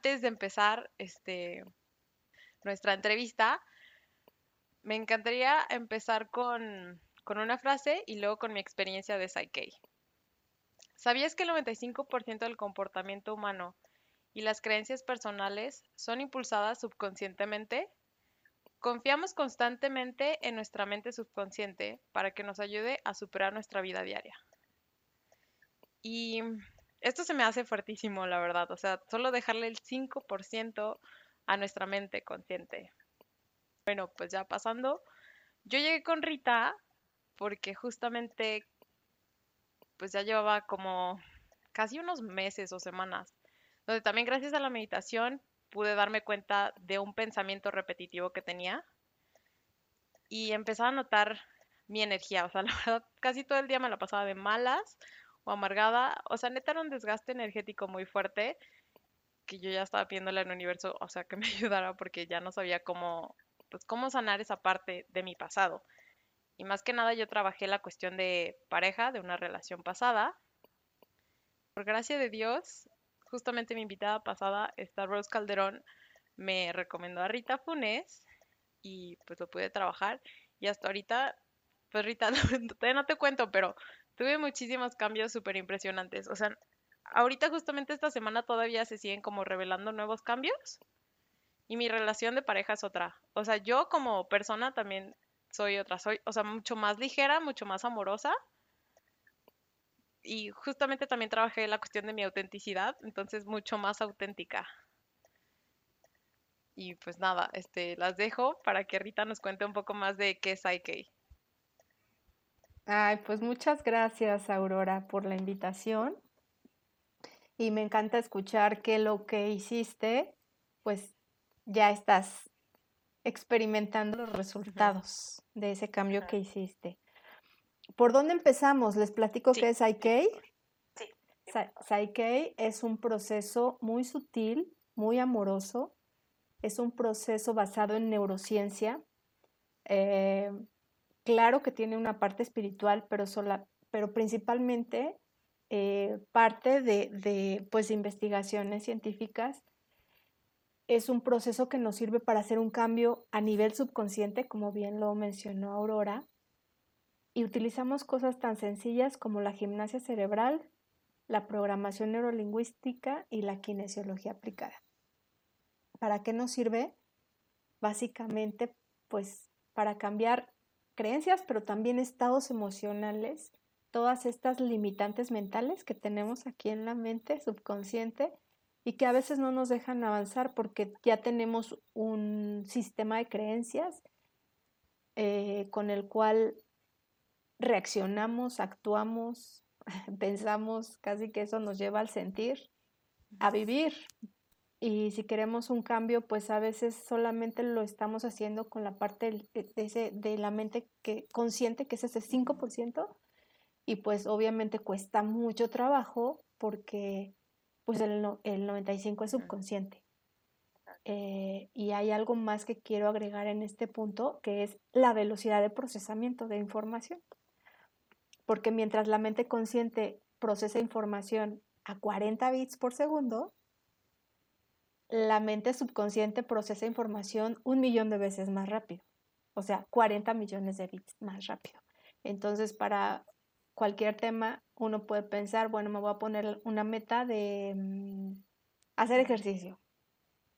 Antes de empezar este, nuestra entrevista, me encantaría empezar con, con una frase y luego con mi experiencia de Psyche. ¿Sabías que el 95% del comportamiento humano y las creencias personales son impulsadas subconscientemente? Confiamos constantemente en nuestra mente subconsciente para que nos ayude a superar nuestra vida diaria. Y esto se me hace fuertísimo, la verdad. O sea, solo dejarle el 5% a nuestra mente consciente. Bueno, pues ya pasando. Yo llegué con Rita porque justamente pues ya llevaba como casi unos meses o semanas, donde también gracias a la meditación pude darme cuenta de un pensamiento repetitivo que tenía y empezaba a notar mi energía, o sea, casi todo el día me la pasaba de malas amargada, o sea, neta era un desgaste energético muy fuerte que yo ya estaba pidiéndole al universo, o sea, que me ayudara porque ya no sabía cómo, pues, cómo sanar esa parte de mi pasado. Y más que nada yo trabajé la cuestión de pareja, de una relación pasada. Por gracia de Dios, justamente mi invitada pasada, esta Rose Calderón, me recomendó a Rita Funes y pues lo pude trabajar. Y hasta ahorita, pues Rita, todavía no te cuento, pero tuve muchísimos cambios súper impresionantes. O sea, ahorita justamente esta semana todavía se siguen como revelando nuevos cambios. Y mi relación de pareja es otra. O sea, yo como persona también soy otra. Soy, o sea, mucho más ligera, mucho más amorosa y justamente también trabajé la cuestión de mi autenticidad, entonces mucho más auténtica. Y pues nada, este, las dejo para que Rita nos cuente un poco más de qué es IK. Ay, pues muchas gracias, Aurora, por la invitación. Y me encanta escuchar que lo que hiciste, pues ya estás experimentando los resultados de ese cambio que hiciste. ¿Por dónde empezamos? Les platico qué es Psyche. Sí. Psyche es un proceso muy sutil, muy amoroso. Es un proceso basado en neurociencia. Eh, claro que tiene una parte espiritual, pero, sola, pero principalmente eh, parte de, de pues, investigaciones científicas. Es un proceso que nos sirve para hacer un cambio a nivel subconsciente, como bien lo mencionó Aurora, y utilizamos cosas tan sencillas como la gimnasia cerebral, la programación neurolingüística y la kinesiología aplicada. ¿Para qué nos sirve? Básicamente, pues para cambiar creencias, pero también estados emocionales, todas estas limitantes mentales que tenemos aquí en la mente subconsciente y que a veces no nos dejan avanzar porque ya tenemos un sistema de creencias eh, con el cual reaccionamos, actuamos, pensamos, casi que eso nos lleva al sentir, a vivir. Y si queremos un cambio, pues a veces solamente lo estamos haciendo con la parte de, de la mente que, consciente, que es ese 5%, y pues obviamente cuesta mucho trabajo porque pues el, el 95% es subconsciente. Eh, y hay algo más que quiero agregar en este punto, que es la velocidad de procesamiento de información. Porque mientras la mente consciente procesa información a 40 bits por segundo, la mente subconsciente procesa información un millón de veces más rápido, o sea, 40 millones de bits más rápido. Entonces, para cualquier tema, uno puede pensar, bueno, me voy a poner una meta de mm, hacer ejercicio.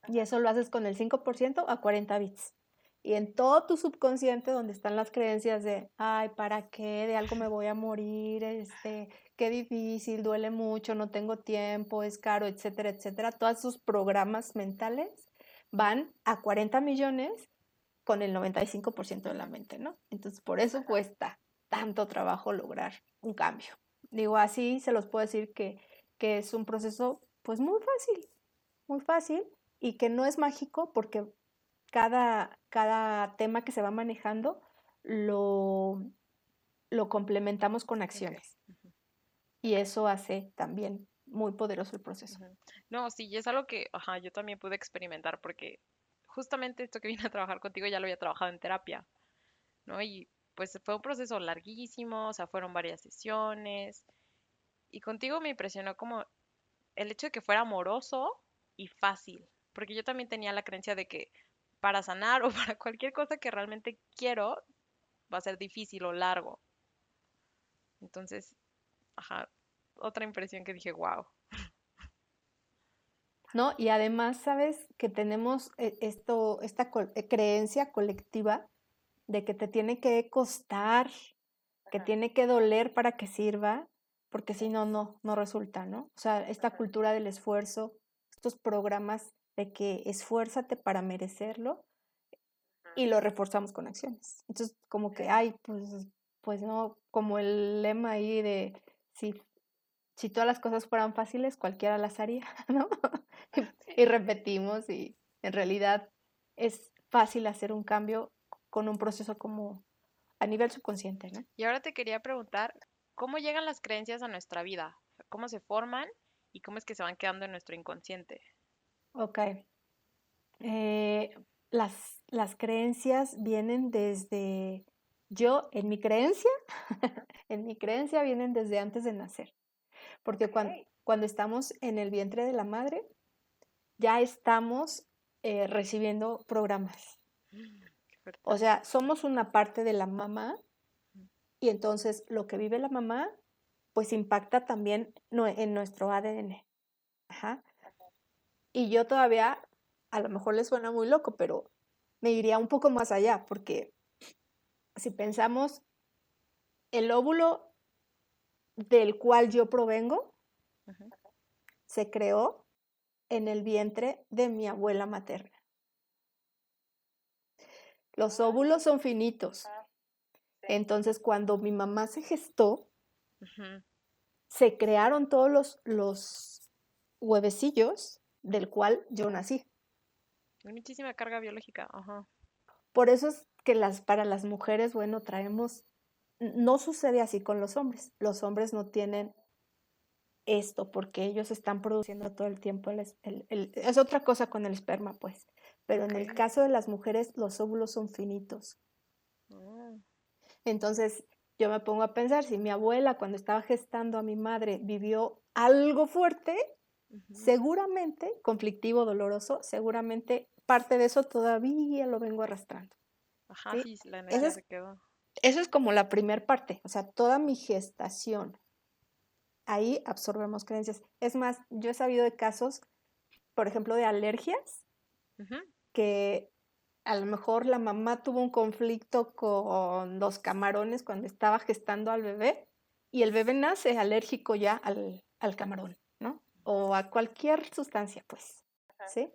Y eso lo haces con el 5% a 40 bits y en todo tu subconsciente donde están las creencias de, ay, ¿para qué? De algo me voy a morir, este, qué difícil, duele mucho, no tengo tiempo, es caro, etcétera, etcétera. Todos esos programas mentales van a 40 millones con el 95% de la mente, ¿no? Entonces, por eso cuesta tanto trabajo lograr un cambio. Digo, así se los puedo decir que, que es un proceso, pues, muy fácil, muy fácil y que no es mágico porque cada, cada tema que se va manejando lo, lo complementamos con acciones. Y eso hace también muy poderoso el proceso. No, sí, y es algo que ajá, yo también pude experimentar porque justamente esto que vine a trabajar contigo ya lo había trabajado en terapia, ¿no? Y pues fue un proceso larguísimo, o sea, fueron varias sesiones. Y contigo me impresionó como el hecho de que fuera amoroso y fácil, porque yo también tenía la creencia de que para sanar o para cualquier cosa que realmente quiero va a ser difícil o largo. Entonces, ajá, otra impresión que dije, wow. ¿No? Y además, ¿sabes? Que tenemos eh, esto, esta eh, creencia colectiva de que te tiene que costar, que tiene que doler para que sirva, porque si no, no, no resulta, ¿no? O sea, esta cultura del esfuerzo, estos programas de que esfuérzate para merecerlo y lo reforzamos con acciones. Entonces, como que, ay, pues, pues no, como el lema ahí de si, si todas las cosas fueran fáciles, cualquiera las haría, ¿no? y repetimos y en realidad es fácil hacer un cambio con un proceso como a nivel subconsciente, ¿no? Y ahora te quería preguntar, ¿cómo llegan las creencias a nuestra vida? ¿Cómo se forman y cómo es que se van quedando en nuestro inconsciente? Ok. Eh, las, las creencias vienen desde, yo, en mi creencia, en mi creencia vienen desde antes de nacer. Porque cuando, cuando estamos en el vientre de la madre, ya estamos eh, recibiendo programas. O sea, somos una parte de la mamá y entonces lo que vive la mamá, pues impacta también en nuestro ADN. Ajá. Y yo todavía, a lo mejor les suena muy loco, pero me iría un poco más allá, porque si pensamos, el óvulo del cual yo provengo se creó en el vientre de mi abuela materna. Los óvulos son finitos. Entonces, cuando mi mamá se gestó, se crearon todos los, los huevecillos del cual yo nací. Muchísima carga biológica. Por eso es que las, para las mujeres, bueno, traemos, no sucede así con los hombres. Los hombres no tienen esto porque ellos están produciendo todo el tiempo. es otra cosa con el esperma, pues. Pero en el caso de las mujeres, los óvulos son finitos. Oh. Entonces, yo me pongo a pensar, si mi abuela cuando estaba gestando a mi madre vivió algo fuerte, seguramente, conflictivo, doloroso, seguramente parte de eso todavía lo vengo arrastrando. Ajá, sí, la energía se quedó. Eso es como la primer parte, o sea, toda mi gestación. Ahí absorbemos creencias. Es más, yo he sabido de casos, por ejemplo, de alergias, que a lo mejor la mamá tuvo un conflicto con los camarones cuando estaba gestando al bebé y el bebé nace alérgico ya al, al camarón. O a cualquier sustancia, pues, ¿sí?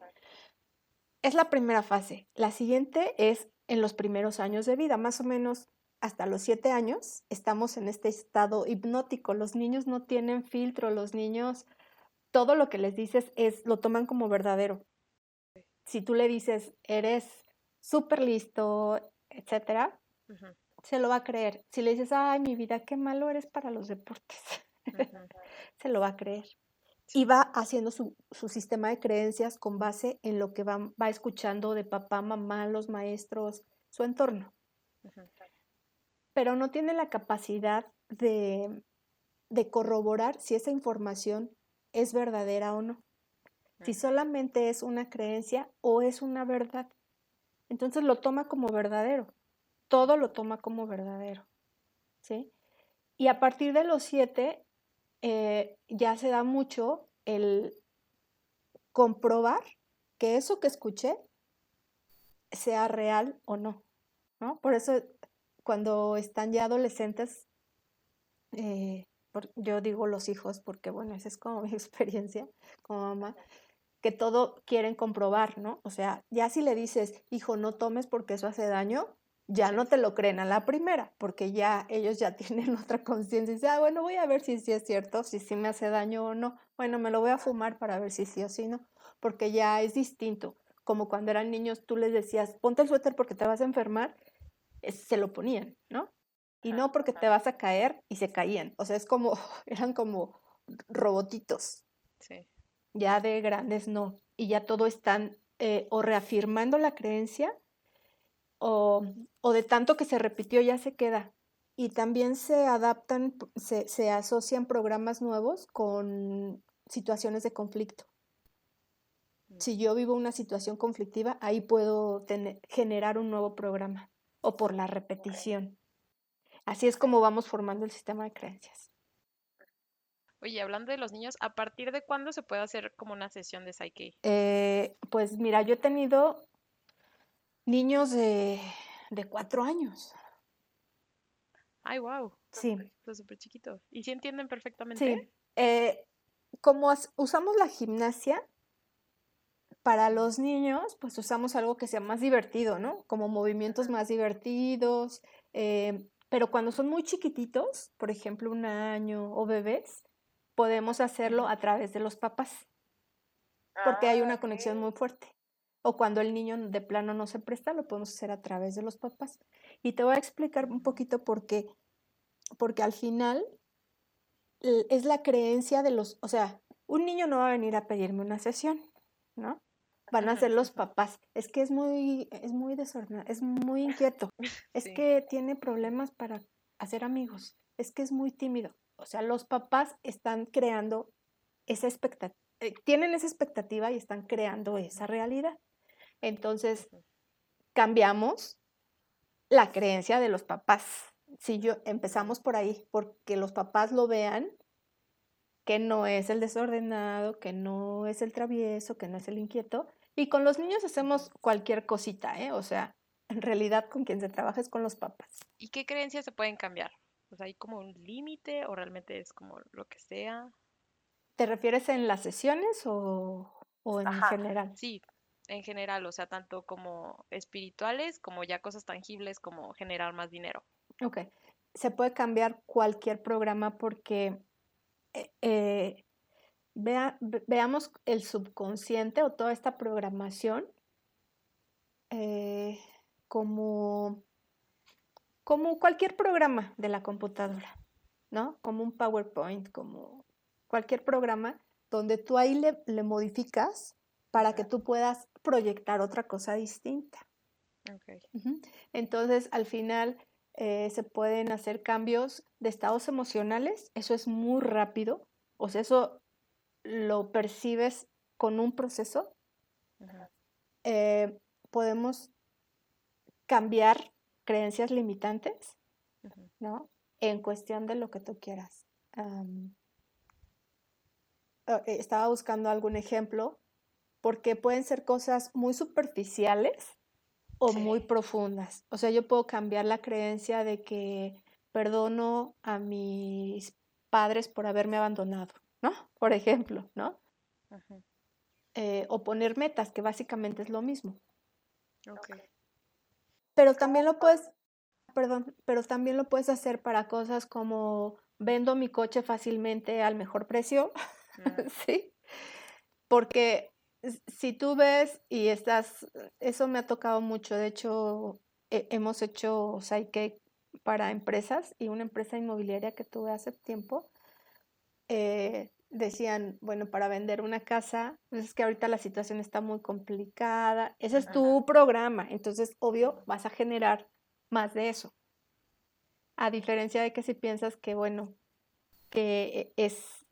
Es la primera fase. La siguiente es en los primeros años de vida, más o menos hasta los siete años, estamos en este estado hipnótico. Los niños no tienen filtro, los niños, todo lo que les dices es, lo toman como verdadero si tú le dices, eres súper listo, etcétera, se lo va a creer. Si le dices, ay, mi vida, qué malo eres para los deportes, se lo va a creer. Y va haciendo su, sistema de creencias con base en lo que va, va escuchando de papá, mamá, los maestros, su entorno. Pero no tiene la capacidad de, de corroborar si esa información es verdadera o no si solamente es una creencia o es una verdad. Entonces lo toma como verdadero, todo lo toma como verdadero. ¿sí? Y a partir de los siete eh, ya se da mucho el comprobar que eso que escuché sea real o no. ¿no? Por eso cuando están ya adolescentes, eh, yo digo los hijos porque bueno, esa es como mi experiencia como mamá, que todo quieren comprobar, ¿no? O sea, ya si le dices, hijo, no tomes porque eso hace daño, ya no te lo creen a la primera, porque ya ellos ya tienen otra conciencia y dicen, ah, bueno, voy a ver si sí es cierto, si sí me hace daño o no. Bueno, me lo voy a fumar para ver si sí o sí no, porque ya es distinto. Como cuando eran niños, tú les decías, ponte el suéter porque te vas a enfermar, se lo ponían, ¿no? Y no porque te vas a caer y se caían. O sea, es como, eran como robotitos. Sí ya de grandes no, y ya todo es tan eh, o reafirmando la creencia o, de tanto que se repitió ya se queda. Y también se adaptan, se, se asocian programas nuevos con situaciones de conflicto. Mm. Si yo vivo una situación conflictiva, ahí puedo tener, generar un nuevo programa o por la repetición. Así es como vamos formando el sistema de creencias. Oye, hablando de los niños, ¿a partir de cuándo se puede hacer como una sesión de Psyche? Eh, pues mira, yo he tenido niños de, cuatro años. Ay, wow. Sí. Pues súper chiquitos. ¿Y si entienden perfectamente? Sí. Eh, como usamos la gimnasia, para los niños, pues usamos algo que sea más divertido, ¿no? Como movimientos más divertidos. Eh, pero cuando son muy chiquititos, por ejemplo, un año o bebés, podemos hacerlo a través de los papás, porque hay una ah, conexión muy fuerte. O cuando el niño de plano no se presta, lo podemos hacer a través de los papás. Y te voy a explicar un poquito por qué. Porque al final es la creencia de los, o sea, un niño no va a venir a pedirme una sesión, ¿no? Van a ser los papás. Es que es muy, es muy desordenado, es muy inquieto. Es que tiene problemas para hacer amigos. Es que es muy tímido. O sea, los papás están creando esa expectativa, eh, tienen esa expectativa y están creando esa realidad. Entonces, cambiamos la creencia de los papás. Si yo empezamos por ahí, porque los papás lo vean, que no es el desordenado, que no es el travieso, que no es el inquieto. Y con los niños hacemos cualquier cosita, ¿eh? O sea, en realidad con quien se trabaja es con los papás. ¿Y qué creencias se pueden cambiar? sea, ¿hay como un límite o realmente es como lo que sea? ¿Te refieres en las sesiones o, en general? Sí, en general, o sea, tanto como espirituales como ya cosas tangibles como generar más dinero. Ok, se puede cambiar cualquier programa porque eh, eh, veamos el subconsciente o toda esta programación eh, como como cualquier programa de la computadora, ¿no? Como un PowerPoint, como cualquier programa donde tú ahí le, modificas para que tú puedas proyectar otra cosa distinta. Entonces, al final eh, se pueden hacer cambios de estados emocionales, eso es muy rápido, o sea, eso lo percibes con un proceso. Eh, podemos cambiar creencias limitantes, ¿no? En cuestión de lo que tú quieras. Eh, estaba buscando algún ejemplo porque pueden ser cosas muy superficiales o muy profundas. O sea, yo puedo cambiar la creencia de que perdono a mis padres por haberme abandonado, ¿no? Por ejemplo, ¿no? Eh, o poner metas, que básicamente es lo mismo. Okay. Pero también lo puedes, perdón, pero también lo puedes hacer para cosas como vendo mi coche fácilmente al mejor precio, ¿sí? Porque si tú ves y estás, eso me ha tocado mucho, de hecho hemos hecho Psyche para empresas y una empresa inmobiliaria que tuve hace tiempo, eh, decían, bueno, para vender una casa, pues es que ahorita la situación está muy complicada, ese es tu programa, entonces obvio vas a generar más de eso. A diferencia de que si piensas que, bueno, que es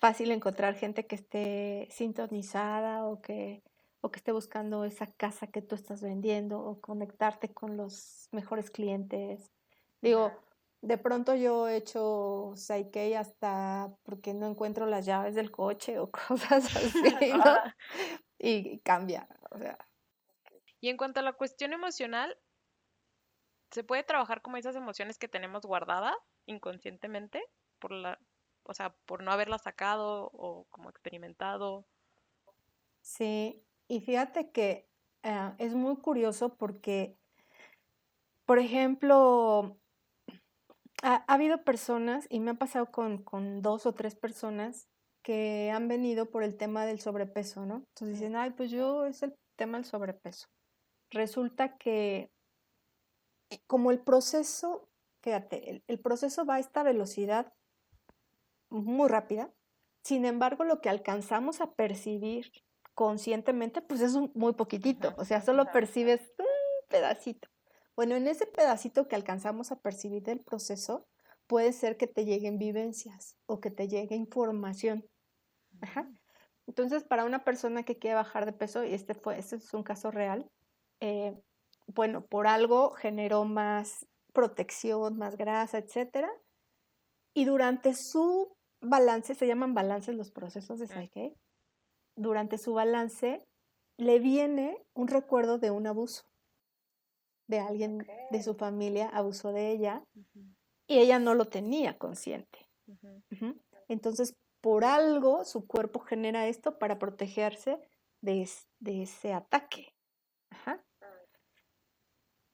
fácil encontrar gente que esté sintonizada o que, o que esté buscando esa casa que tú estás vendiendo o conectarte con los mejores clientes. Digo, de pronto yo he hecho Psyche hasta porque no encuentro las llaves del coche o cosas así, ¿no? y, cambia, o sea. Y en cuanto a la cuestión emocional, ¿se puede trabajar como esas emociones que tenemos guardadas inconscientemente por la, o sea, por no haberlas sacado o como experimentado? Sí, y fíjate que eh, es muy curioso porque, por ejemplo, ha, habido personas, y me ha pasado con, dos o tres personas, que han venido por el tema del sobrepeso, ¿no? Entonces dicen, ay, pues yo es el tema del sobrepeso. Resulta que como el proceso, fíjate, el, proceso va a esta velocidad muy rápida, sin embargo, lo que alcanzamos a percibir conscientemente, pues es muy poquitito, o sea, solo percibes un pedacito. Bueno, en ese pedacito que alcanzamos a percibir del proceso, puede ser que te lleguen vivencias o que te llegue información. Entonces, para una persona que quiere bajar de peso, y este, fue, este es un caso real, eh, bueno, por algo generó más protección, más grasa, etcétera. Y durante su balance, se llaman balances los procesos de Psyche, durante su balance le viene un recuerdo de un abuso, de alguien de su familia abusó de ella y ella no lo tenía consciente. Entonces, por algo su cuerpo genera esto para protegerse de, ese ataque.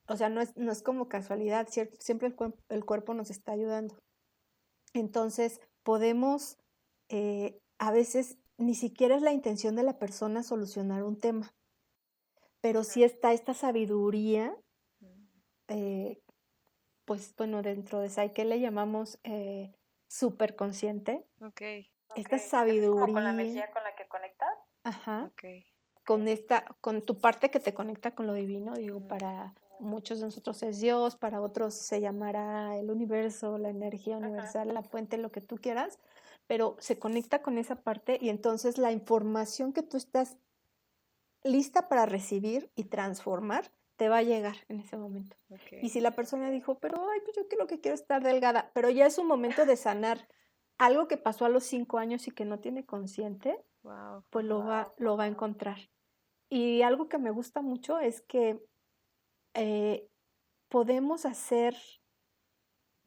O sea, no es, no es como casualidad, siempre el, el, cuerpo nos está ayudando. Entonces, podemos, eh, a veces ni siquiera es la intención de la persona solucionar un tema, pero sí está esta sabiduría, eh, pues bueno, dentro de Psyche le llamamos eh, superconsciente. Ok. Esta sabiduría. con la energía con la que conectas. Ajá. Con esta, con tu parte que te conecta con lo divino, digo, para muchos de nosotros es Dios, para otros se llamará el universo, la energía universal, la fuente, lo que tú quieras, pero se conecta con esa parte y entonces la información que tú estás lista para recibir y transformar te va a llegar en ese momento. Y si la persona dijo, pero ay, pues yo creo que quiero estar delgada, pero ya es un momento de sanar algo que pasó a los cinco años y que no tiene consciente, pues lo va, lo va a encontrar. Y algo que me gusta mucho es que eh, podemos hacer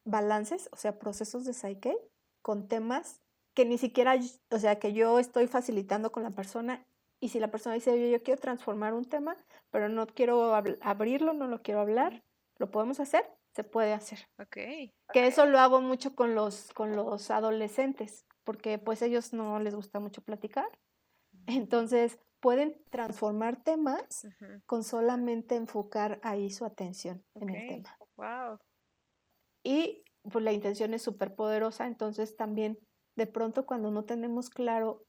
balances, o sea, procesos de Psyche con temas que ni siquiera, o sea, que yo estoy facilitando con la persona y si la persona dice, yo quiero transformar un tema, pero no quiero abrirlo, no lo quiero hablar, ¿lo podemos hacer? Se puede hacer. Ok. Que eso lo hago mucho con los, con los adolescentes, porque pues ellos no les gusta mucho platicar. Entonces, pueden transformar temas con solamente enfocar ahí su atención en el tema. Wow. Y pues la intención es súper poderosa, entonces también de pronto cuando no tenemos claro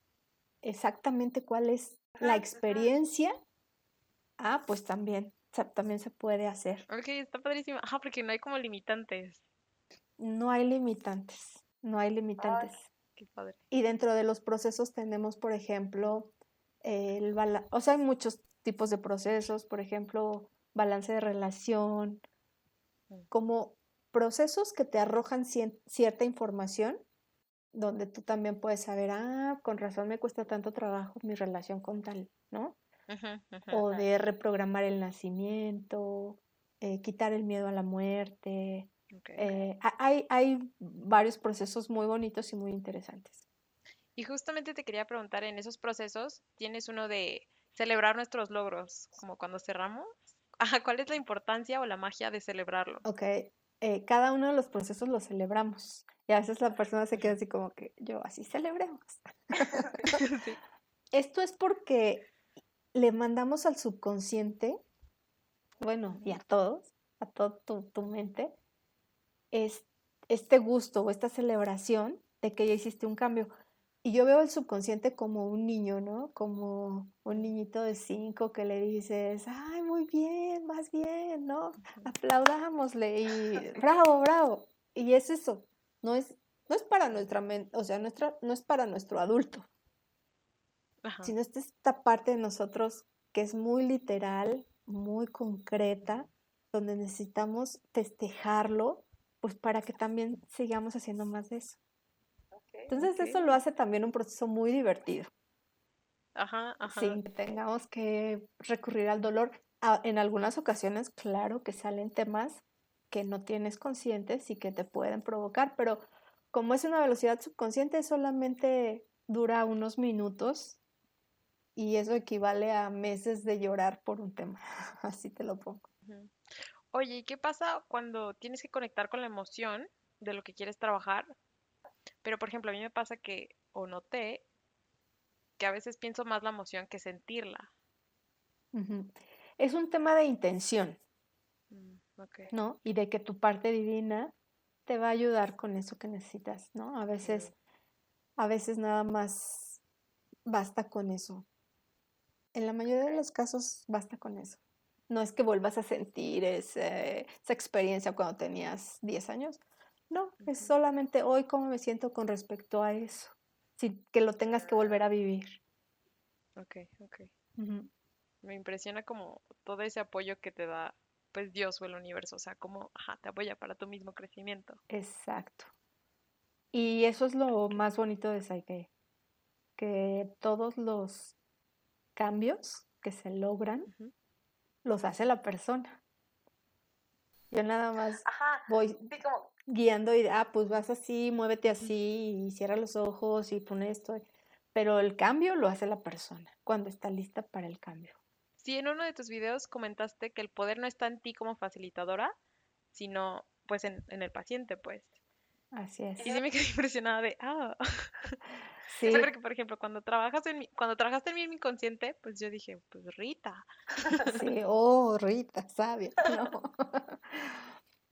exactamente cuál es la experiencia, ah, pues también, también se puede hacer. Ok, está padrísimo. Ajá, porque no hay como limitantes. No hay limitantes, no hay limitantes. qué padre. Y dentro de los procesos tenemos, por ejemplo, el o sea, hay muchos tipos de procesos, por ejemplo, balance de relación, mm. como procesos que te arrojan cierta información donde tú también puedes saber, ah, con razón me cuesta tanto trabajo mi relación con tal, ¿no? o de reprogramar el nacimiento, eh, quitar el miedo a la muerte. Eh, hay, hay varios procesos muy bonitos y muy interesantes. Y justamente te quería preguntar, en esos procesos, tienes uno de celebrar nuestros logros, como cuando cerramos. ¿Cuál es la importancia o la magia de celebrarlo? Ok, eh, cada uno de los procesos los celebramos. Y a veces la persona se queda así como que yo, así celebremos. Esto es porque le mandamos al subconsciente, bueno, y a todos, a toda tu, mente, es, este gusto o esta celebración de que ya hiciste un cambio. Y yo veo el subconsciente como un niño, ¿no? Como un niñito de cinco que le dices, ay, muy bien, más bien, ¿no? Aplaudámosle y bravo, bravo. Y es eso, no es, no es para nuestra mente, o sea, nuestra, no es para nuestro adulto, sino es esta parte de nosotros que es muy literal, muy concreta, donde necesitamos festejarlo, pues para que también sigamos haciendo más de eso. Entonces eso lo hace también un proceso muy divertido. Ajá, ajá. Sin que tengamos que recurrir al dolor. Ah, en algunas ocasiones, claro que salen temas que no tienes conscientes y que te pueden provocar, pero como es una velocidad subconsciente, solamente dura unos minutos y eso equivale a meses de llorar por un tema. Así te lo pongo. Oye, ¿y qué pasa cuando tienes que conectar con la emoción de lo que quieres trabajar? Pero, por ejemplo, a mí me pasa que, o noté, que a veces pienso más la emoción que sentirla. Es un tema de intención, mm, ¿no? Y de que tu parte divina te va a ayudar con eso que necesitas, ¿no? A veces, a veces nada más basta con eso. En la mayoría de los casos basta con eso. No es que vuelvas a sentir esa experiencia cuando tenías 10 años. No, es solamente hoy cómo me siento con respecto a eso. Sin que lo tengas que volver a vivir. Ok, ok. Me impresiona como todo ese apoyo que te da pues Dios o el universo, o sea, como te apoya para tu mismo crecimiento. Exacto. Y eso es lo más bonito de Saike, que todos los cambios que se logran los hace la persona. Yo nada más voy guiando y, ah, pues vas así, muévete así y cierra los ojos y pone esto. Pero el cambio lo hace la persona cuando está lista para el cambio. Sí, en uno de tus videos comentaste que el poder no está en ti como facilitadora, sino pues en, el paciente, pues. Así es. Y sí me quedé impresionada de, ah. Sí. porque, por ejemplo, cuando trabajas en mi, cuando trabajaste en mi inconsciente, pues yo dije, pues Rita. Sí, oh, Rita, sabia. No.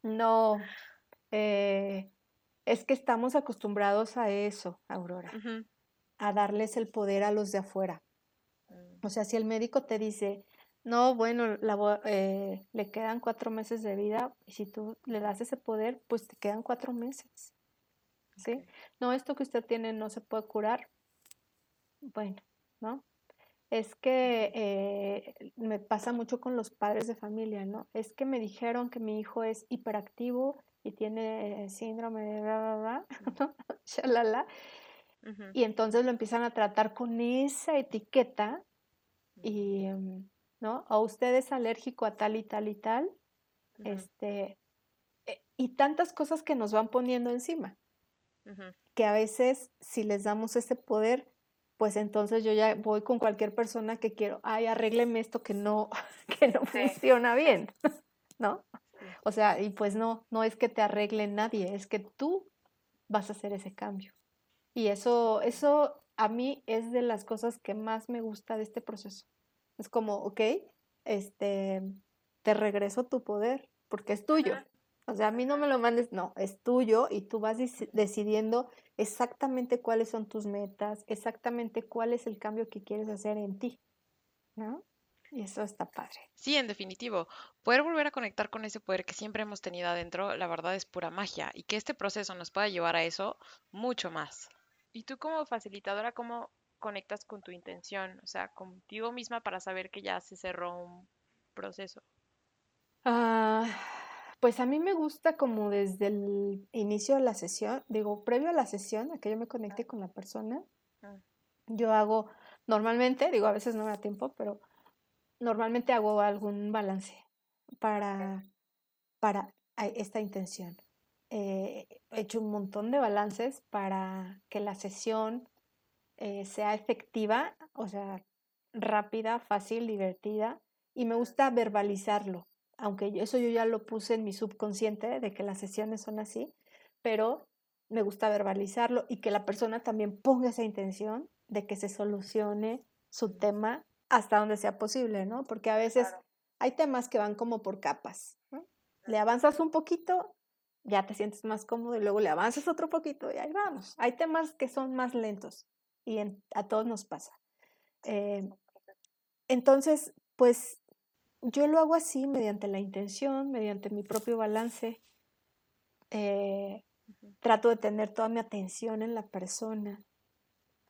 No. Eh, es que estamos acostumbrados a eso, Aurora. A darles el poder a los de afuera. Mm. O sea, si el médico te dice, no, bueno, la, eh, le quedan cuatro meses de vida y si tú le das ese poder, pues te quedan cuatro meses. ¿Sí? No, esto que usted tiene no se puede curar. Bueno, ¿no? Es que eh, me pasa mucho con los padres de familia, ¿no? Es que me dijeron que mi hijo es hiperactivo y tiene síndrome de bla, bla, bla, ¿no? Shalala. Y entonces lo empiezan a tratar con esa etiqueta y, em, ¿no? O usted es alérgico a tal y tal y tal, este, eh, y tantas cosas que nos van poniendo encima, que a veces si les damos ese poder, pues entonces yo ya voy con cualquier persona que quiero, ay, arrégleme esto que no, que no funciona bien, ¿no? O sea, y pues no, no es que te arregle nadie, es que tú vas a hacer ese cambio. Y eso, eso a mí es de las cosas que más me gusta de este proceso. Es como, ok, este, te regreso tu poder, porque es tuyo. O sea, a mí no me lo mandes, no, es tuyo y tú vas decidiendo exactamente cuáles son tus metas, exactamente cuál es el cambio que quieres hacer en ti. ¿No? Y eso está padre. Sí, en definitivo. Poder volver a conectar con ese poder que siempre hemos tenido adentro, la verdad es pura magia. Y que este proceso nos pueda llevar a eso mucho más. Y tú como facilitadora, ¿cómo conectas con tu intención? O sea, contigo misma para saber que ya se cerró un proceso. Ah, pues a mí me gusta como desde el inicio de la sesión, digo, previo a la sesión, a que yo me conecte con la persona, ah. yo hago, normalmente, digo, a veces no me da tiempo, pero normalmente hago algún balance para, para esta intención. Eh, he hecho un montón de balances para que la sesión eh, sea efectiva, o sea, rápida, fácil, divertida, y me gusta verbalizarlo, aunque eso yo ya lo puse en mi subconsciente de que las sesiones son así, pero me gusta verbalizarlo y que la persona también ponga esa intención de que se solucione su tema hasta donde sea posible, ¿no? Porque a veces hay temas que van como por capas, Le avanzas un poquito ya te sientes más cómodo y luego le avanzas otro poquito y ahí vamos. Hay temas que son más lentos y a todos nos pasa. Eh, entonces, pues yo lo hago así mediante la intención, mediante mi propio balance. Eh, trato de tener toda mi atención en la persona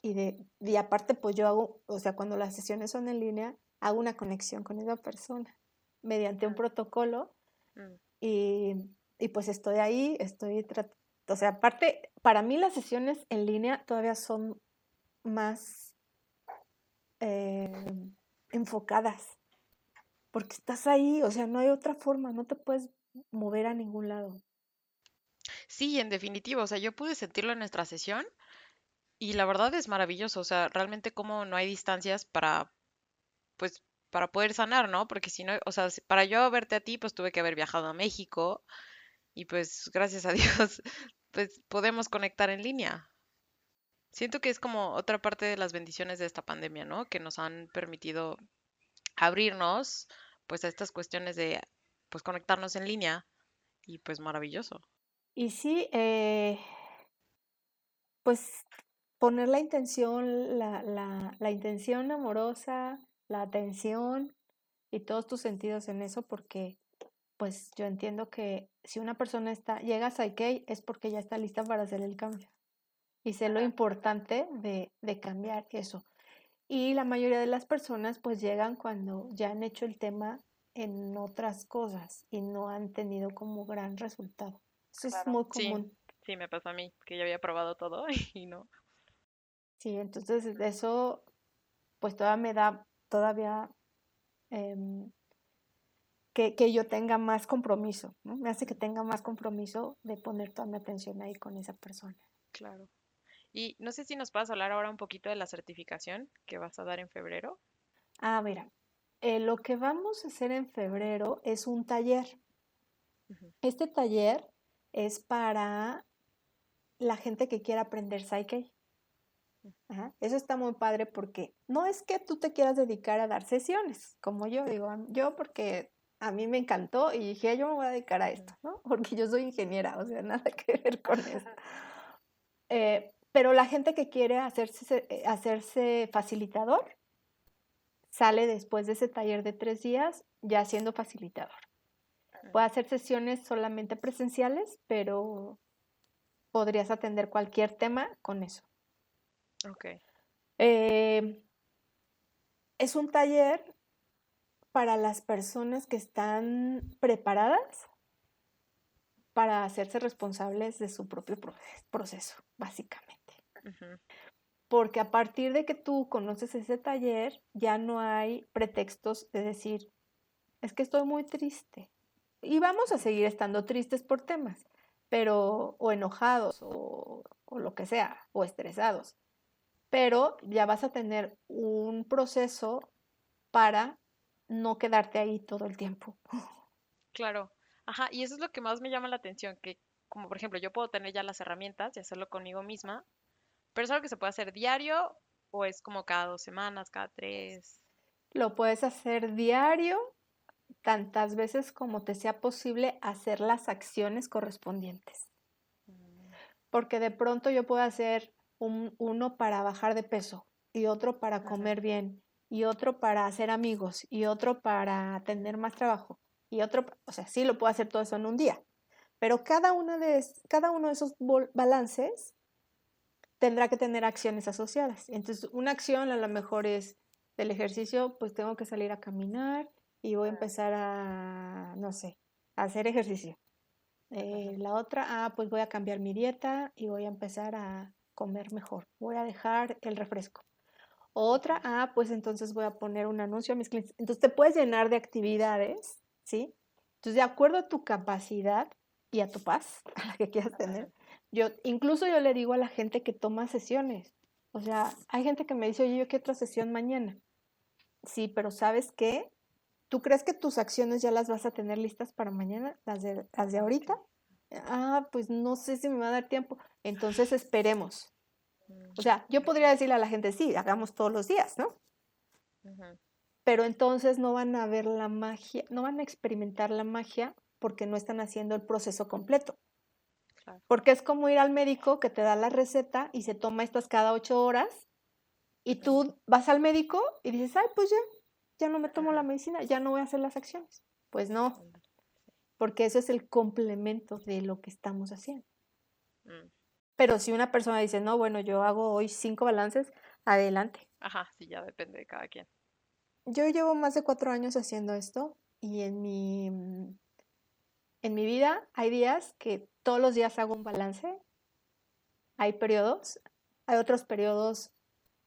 y de y aparte pues yo hago, o sea, cuando las sesiones son en línea, hago una conexión con esa persona mediante un protocolo mm. y y pues estoy ahí, estoy o sea, aparte, para mí las sesiones en línea todavía son más eh, enfocadas, porque estás ahí, o sea, no hay otra forma, no te puedes mover a ningún lado. Sí, en definitivo, o sea, yo pude sentirlo en nuestra sesión y la verdad es maravilloso, o sea, realmente como no hay distancias para, pues, para poder sanar, ¿no? Porque si no, o sea, para yo verte a ti, pues tuve que haber viajado a México, y pues gracias a Dios, pues podemos conectar en línea. Siento que es como otra parte de las bendiciones de esta pandemia, ¿no? Que nos han permitido abrirnos pues a estas cuestiones de pues conectarnos en línea y pues maravilloso. Y sí, eh, pues poner la intención, la, la, la intención amorosa la atención y todos tus sentidos en eso porque pues yo entiendo que si una persona está, llega a Psyche es porque ya está lista para hacer el cambio. Y sé lo importante de, de cambiar eso. Y la mayoría de las personas pues llegan cuando ya han hecho el tema en otras cosas y no han tenido como gran resultado. Eso es muy común. Sí, me pasó a mí, que ya había probado todo y no. Sí, entonces eso pues todavía me da, todavía em, que, que, yo tenga más compromiso, ¿no? Me hace que tenga más compromiso de poner toda mi atención ahí con esa persona. Claro. Y no sé si nos puedes hablar ahora un poquito de la certificación que vas a dar en febrero. Ah, mira, eh, lo que vamos a hacer en febrero es un taller. Este taller es para la gente que quiera aprender Psyche. Eso está muy padre porque no es que tú te quieras dedicar a dar sesiones, como yo digo, yo porque a mí me encantó y dije, yo me voy a dedicar a esto, ¿no? Porque yo soy ingeniera, o sea, nada que ver con eso. Eh, pero la gente que quiere hacerse, eh, hacerse facilitador sale después de ese taller de tres días ya siendo facilitador. Puede hacer sesiones solamente presenciales, pero podrías atender cualquier tema con eso. Ok. Eh, es un taller para las personas que están preparadas para hacerse responsables de su propio proceso, básicamente. Porque a partir de que tú conoces ese taller, ya no hay pretextos de decir, es que estoy muy triste. Y vamos a seguir estando tristes por temas, pero, o enojados, o, o lo que sea, o estresados. Pero ya vas a tener un proceso para no quedarte ahí todo el tiempo. Claro. Ajá, y eso es lo que más me llama la atención, que como por ejemplo yo puedo tener ya las herramientas y hacerlo conmigo misma, pero es algo que se puede hacer diario o es como cada dos semanas, cada tres. Lo puedes hacer diario, tantas veces como te sea posible hacer las acciones correspondientes. Mm. Porque de pronto yo puedo hacer un, uno para bajar de peso y otro para comer bien y otro para hacer amigos y otro para tener más trabajo y otro, o sea, sí lo puedo hacer todo eso en un día. Pero cada, una de, cada uno de esos balances tendrá que tener acciones asociadas. Entonces, una acción a lo mejor es del ejercicio, pues tengo que salir a caminar y voy a empezar a, no sé, a hacer ejercicio. Eh, la otra, ah, pues voy a cambiar mi dieta y voy a empezar a comer mejor. Voy a dejar el refresco. Otra, ah, pues entonces voy a poner un anuncio a mis clientes. Entonces te puedes llenar de actividades, ¿sí? Entonces, de acuerdo a tu capacidad y a tu paz, a la que quieras tener, yo, incluso yo le digo a la gente que toma sesiones. O sea, hay gente que me dice, oye, yo quiero otra sesión mañana. Sí, pero ¿sabes qué? ¿Tú crees que tus acciones ya las vas a tener listas para mañana, las de, las de ahorita? Ah, pues no sé si me va a dar tiempo. Entonces esperemos. O sea, yo podría decirle a la gente, sí, hagamos todos los días, ¿no? Pero entonces no van a ver la magia, no van a experimentar la magia porque no están haciendo el proceso completo. Porque es como ir al médico que te da la receta y se toma estas cada ocho horas y tú vas al médico y dices, ay, pues ya, ya no me tomo la medicina, ya no voy a hacer las acciones. Pues no, porque eso es el complemento de lo que estamos haciendo. Mm. Pero si una persona dice, no, bueno, yo hago hoy cinco balances, adelante. Ajá, sí, ya depende de cada quien. Yo llevo más de cuatro años haciendo esto y en mi, en mi vida hay días que todos los días hago un balance. Hay periodos, hay otros periodos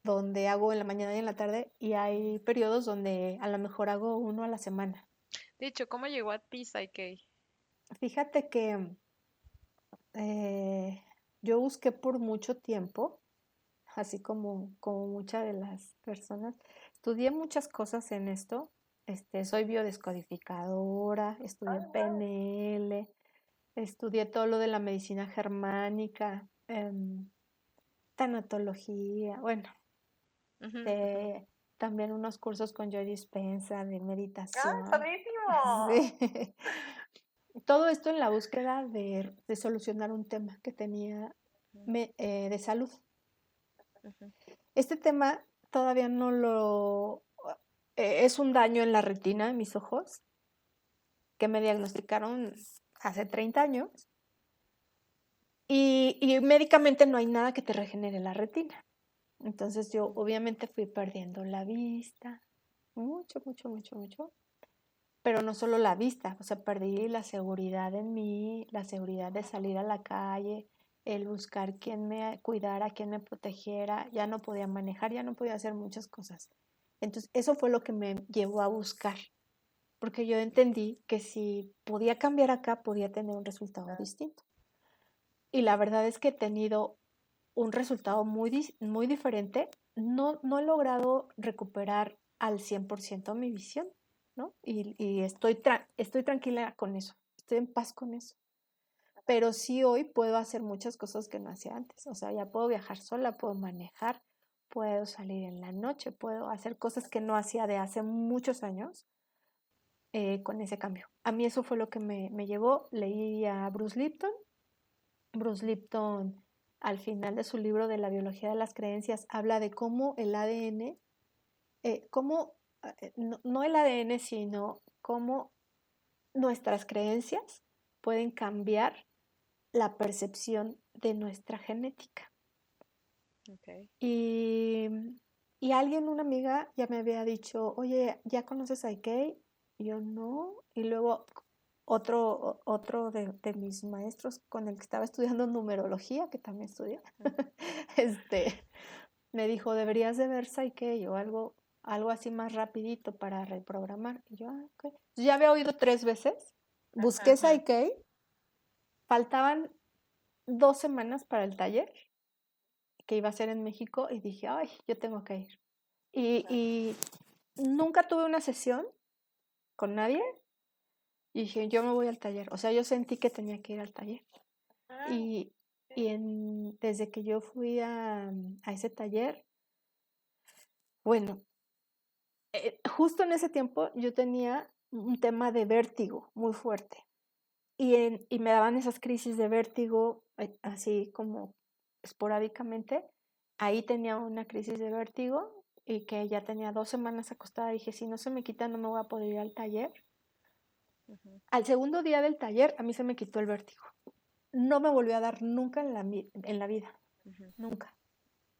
donde hago en la mañana y en la tarde y hay periodos donde a lo mejor hago uno a la semana. De hecho, ¿cómo llegó a ti Psyche? Fíjate que eh, yo busqué por mucho tiempo, así como, como muchas de las personas, estudié muchas cosas en esto. Este, soy biodescodificadora, estudié ah, PNL, Estudié todo lo de la medicina germánica, em, tanatología, bueno, también unos cursos con Joy Dispensa de meditación. ¡Ah, sí. Todo esto en la búsqueda de, solucionar un tema que tenía eh, de salud. Este tema todavía no lo, eh, es un daño en la retina de mis ojos que me diagnosticaron hace 30 años. Y, y médicamente no hay nada que te regenere la retina. Entonces yo obviamente fui perdiendo la vista, mucho, mucho, mucho, mucho. Pero no solo la vista, o sea, perdí la seguridad en mí, la seguridad de salir a la calle, el buscar quién me cuidara, quién me protegiera, ya no podía manejar, ya no podía hacer muchas cosas. Entonces, eso fue lo que me llevó a buscar, porque yo entendí que si podía cambiar acá, podía tener un resultado distinto. Y la verdad es que he tenido un resultado muy, muy diferente. No, no he logrado recuperar al 100% mi visión, ¿no? Y, y estoy, estoy tranquila con eso, estoy en paz con eso pero sí hoy puedo hacer muchas cosas que no hacía antes. O sea, ya puedo viajar sola, puedo manejar, puedo salir en la noche, puedo hacer cosas que no hacía de hace muchos años eh, con ese cambio. A mí eso fue lo que me, me llevó. Leí a Bruce Lipton. Bruce Lipton, al final de su libro de la biología de las creencias, habla de cómo el ADN, eh, cómo, eh, no, no el ADN, sino cómo nuestras creencias pueden cambiar la percepción de nuestra genética. Y, y, alguien, una amiga, ya me había dicho, oye, ¿ya conoces a Ikei? Y yo no. Y luego otro, otro de, mis maestros con el que estaba estudiando numerología, que también estudió, este, me dijo, deberías de ver Psyche o algo, algo así más rapidito para reprogramar. Y yo, ah, ok. Ya había oído tres veces, busqué Psyche faltaban dos semanas para el taller que iba a ser en México y dije, ay, yo tengo que ir. Y, nunca tuve una sesión con nadie y dije, yo me voy al taller. O sea, yo sentí que tenía que ir al taller. Ah, y, en, desde que yo fui a, a ese taller, bueno, eh, justo en ese tiempo yo tenía un tema de vértigo muy fuerte. Y, me daban esas crisis de vértigo, eh, así como esporádicamente. Ahí tenía una crisis de vértigo y que ya tenía dos semanas acostada. Dije, si no se me quita, no me voy a poder ir al taller. Al segundo día del taller, a mí se me quitó el vértigo. No me volvió a dar nunca en la, en la vida. Nunca.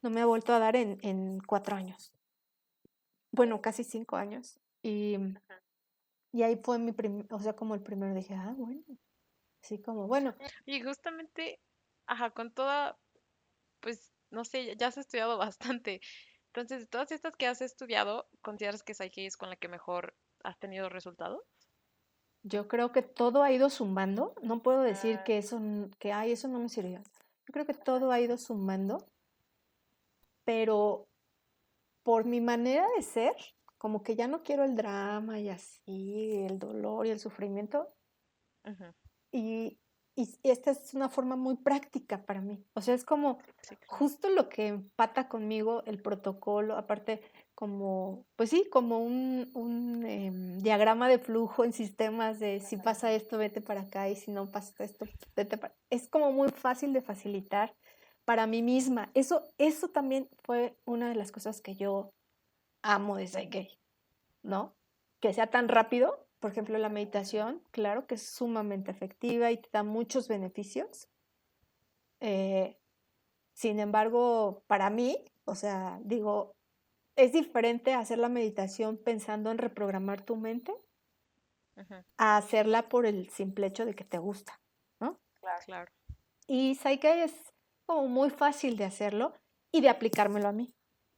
No me ha vuelto a dar en, en cuatro años. Bueno, casi cinco años. Y, y ahí fue mi primer, o sea, como el primero dije, ah, bueno, Así como, bueno. Y justamente, ajá, con toda, pues, no sé, ya has estudiado bastante. Entonces, de todas estas que has estudiado, ¿consideras que Psyche es con la que mejor has tenido resultados? Yo creo que todo ha ido sumando. No puedo decir ah. que eso, que ay, eso no me sirvió. Yo creo que todo ha ido sumando, pero por mi manera de ser, como que ya no quiero el drama y así, el dolor y el sufrimiento. Ajá. Y, esta es una forma muy práctica para mí. O sea, es como justo lo que empata conmigo el protocolo, aparte como, pues sí, como un, em, diagrama de flujo en sistemas de si pasa esto, vete para acá y si no pasa esto, vete para... Es como muy fácil de facilitar para mí misma. Eso, eso también fue una de las cosas que yo amo de Gay, ¿no? Que sea tan rápido por ejemplo, la meditación, claro que es sumamente efectiva y te da muchos beneficios. Eh, sin embargo, para mí, o sea, digo, es diferente hacer la meditación pensando en reprogramar tu mente a hacerla por el simple hecho de que te gusta, ¿no? Claro, claro. Y Psyche es como muy fácil de hacerlo y de aplicármelo a mí,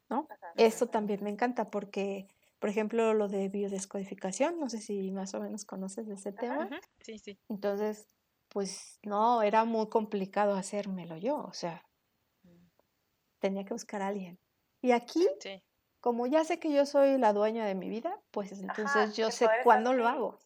¿no? Eso también me encanta porque por ejemplo, lo de biodescodificación, no sé si más o menos conoces de ese tema. Sí, sí. Entonces, pues no, era muy complicado hacérmelo yo, o sea, mm. tenía que buscar a alguien. Y aquí, como ya sé que yo soy la dueña de mi vida, pues entonces yo sé cuándo lo hago.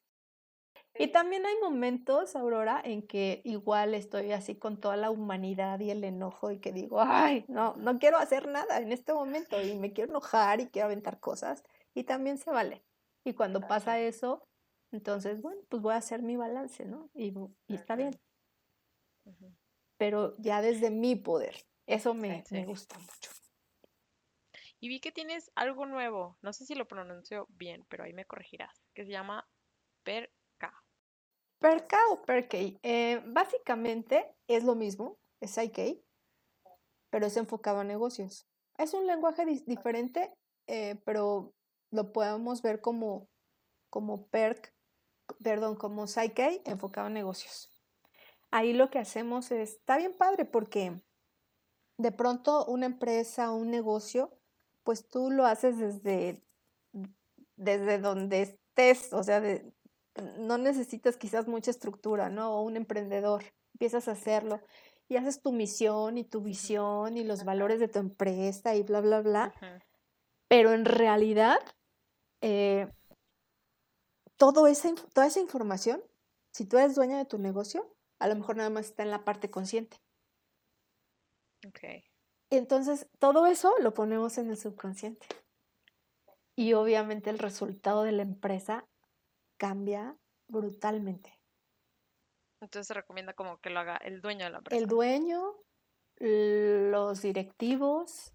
Y también hay momentos, Aurora, en que igual estoy así con toda la humanidad y el enojo y que digo, ay, no, no quiero hacer nada en este momento y me quiero enojar y quiero aventar cosas y también se vale. Y cuando pasa eso, entonces, bueno, pues voy a hacer mi balance, ¿no? Y, está bien. Pero ya desde mi poder, eso me, me gusta mucho. Y vi que tienes algo nuevo, no sé si lo pronuncio bien, pero ahí me corregirás, que se llama Perca. Perca o Perkey. Eh, básicamente es lo mismo, es IK, pero es enfocado a negocios. Es un lenguaje diferente, eh, pero lo podemos ver como, como PERC, perdón, como Psyche enfocado a negocios. Ahí lo que hacemos es, está bien padre porque de pronto una empresa un negocio, pues tú lo haces desde, desde donde estés, o sea, no necesitas quizás mucha estructura, ¿no? O un emprendedor, empiezas a hacerlo y haces tu misión y tu visión y los valores de tu empresa y bla, bla, bla. Pero en realidad, eh, todo esa, toda esa información, si tú eres dueña de tu negocio, a lo mejor nada más está en la parte consciente. Ok. Entonces, todo eso lo ponemos en el subconsciente. Y obviamente el resultado de la empresa cambia brutalmente. Entonces se recomienda como que lo haga el dueño de la empresa. El dueño, los directivos,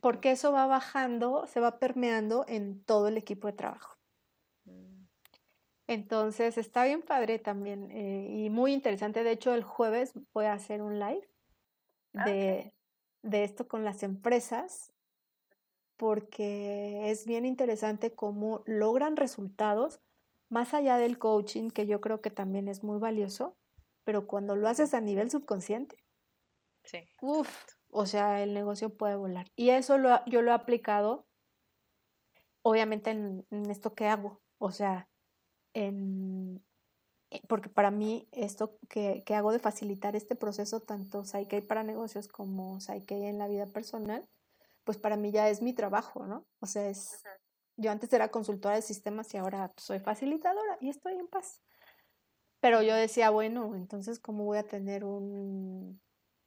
porque eso va bajando, se va permeando en todo el equipo de trabajo. Mm. Entonces está bien padre también eh, y muy interesante. De hecho, el jueves voy a hacer un live ah, de, de esto con las empresas porque es bien interesante cómo logran resultados más allá del coaching, que yo creo que también es muy valioso, pero cuando lo haces a nivel subconsciente, sí. Uf, o sea, el negocio puede volar. Y eso lo, yo lo he aplicado, obviamente, en, esto que hago. O sea, en, porque para mí esto que, hago de facilitar este proceso, tanto Psyche para negocios como Psyche en la vida personal, pues para mí ya es mi trabajo, ¿no? O sea, es, yo antes era consultora de sistemas y ahora soy facilitadora y estoy en paz. Pero yo decía, bueno, entonces, ¿cómo voy a tener un,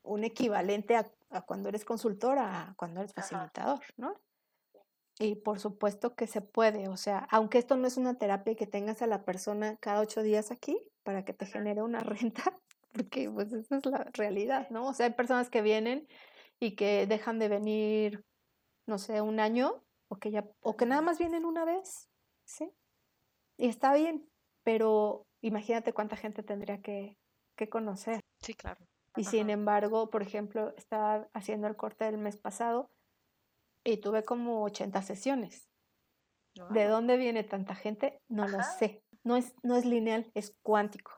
un equivalente a, cuando eres consultora, a cuando eres facilitador, ¿no? Y por supuesto que se puede, o sea, aunque esto no es una terapia que tengas a la persona cada ocho días aquí para que te genere una renta, porque pues esa es la realidad, ¿no? O sea, hay personas que vienen y que dejan de venir, no sé, un año o que, ya, o que nada más vienen una vez, ¿sí? Y está bien, pero imagínate cuánta gente tendría que, conocer. Sí, claro. Y sin embargo, por ejemplo, estaba haciendo el corte del mes pasado y tuve como 80 sesiones. ¿De dónde viene tanta gente? No lo sé. No es, no es lineal, es cuántico.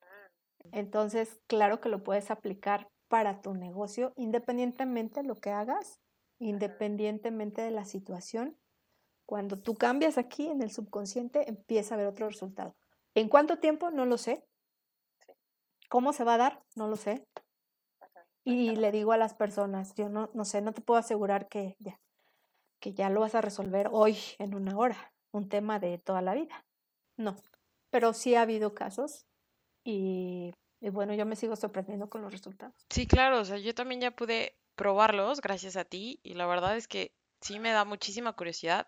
Mm. Entonces, claro que lo puedes aplicar para tu negocio, independientemente de lo que hagas, independientemente de la situación. Cuando tú cambias aquí en el subconsciente, empieza a haber otro resultado. ¿En cuánto tiempo? No lo sé. ¿Cómo se va a dar? No lo sé. Y le digo a las personas, yo no, no sé, no te puedo asegurar que ya, que ya lo vas a resolver hoy en una hora, un tema de toda la vida. No, pero sí ha habido casos y, y bueno, yo me sigo sorprendiendo con los resultados. Sí, claro, o sea, yo también ya pude probarlos gracias a ti y la verdad es que sí me da muchísima curiosidad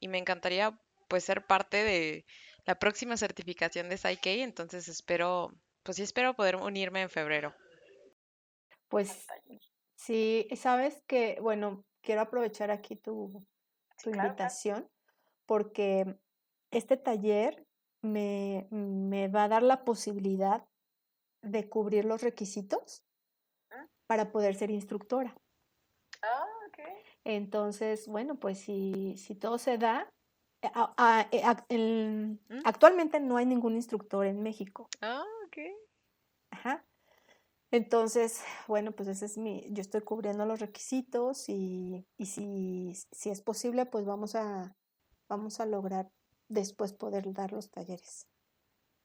y me encantaría pues ser parte de la próxima certificación de Psyche, entonces espero, pues sí espero poder unirme en febrero. Pues sí, sabes que, bueno, quiero aprovechar aquí tu, invitación porque este taller me, me va a dar la posibilidad de cubrir los requisitos para poder ser instructora. Ah, ok. Entonces, bueno, pues si, si todo se da, eh, ¿Mm? actualmente no hay ningún instructor en México. Ah, ok. Entonces, bueno, pues ese es mi, yo estoy cubriendo los requisitos y, y si, si, es posible, pues vamos a, vamos a lograr después poder dar los talleres.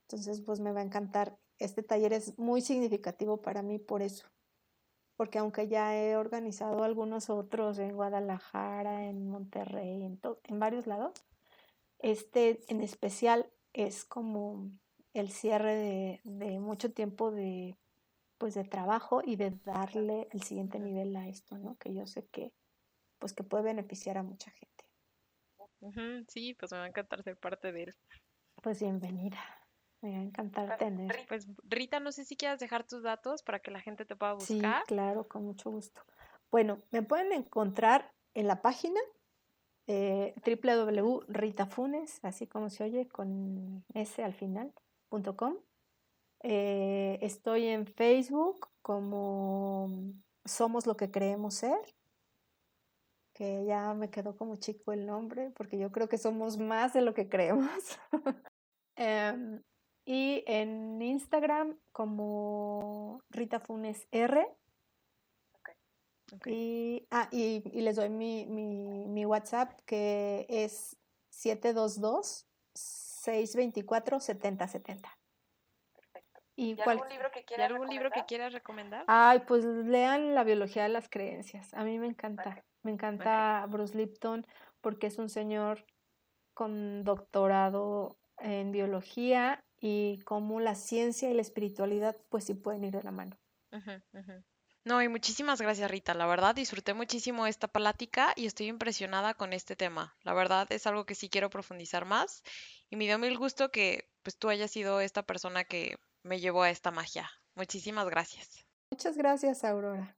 Entonces, pues me va a encantar. Este taller es muy significativo para mí por eso, porque aunque ya he organizado algunos otros en Guadalajara, en Monterrey, en, en varios lados, este en especial es como el cierre de, mucho tiempo de pues de trabajo y de darle el siguiente nivel a esto, ¿no? Que yo sé que pues que puede beneficiar a mucha gente. sí, pues me va a encantar ser parte de él. Pues bienvenida. Me va a encantar tener. Pues Rita, no sé si quieras dejar tus datos para que la gente te pueda buscar. Sí, claro, con mucho gusto. Bueno, me pueden encontrar en la página eh, www.ritafunes, así como se oye, con S al final, punto com. Eh, estoy en Facebook como Somos lo que creemos ser, que ya me quedó como chico el nombre, porque yo creo que somos más de lo que creemos. Em, y en Instagram como Rita Funes R. Y, ah, y, y les doy mi, mi, mi WhatsApp que es 722-624-7070. Perfecto. Y ¿Y cual- algún libro que ¿Y quieras algún libro que recomendar? quieras recomendar? Ay, pues lean La biología de las creencias. A mí me encanta. Me encanta Bruce Lipton porque es un señor con doctorado en biología y cómo la ciencia y la espiritualidad pues sí pueden ir de la mano. No, y muchísimas gracias, Rita. La verdad, disfruté muchísimo esta plática y estoy impresionada con este tema. La verdad, es algo que sí quiero profundizar más y me dio mil gusto que pues tú hayas sido esta persona que me llevó a esta magia. Muchísimas gracias. Muchas gracias, Aurora.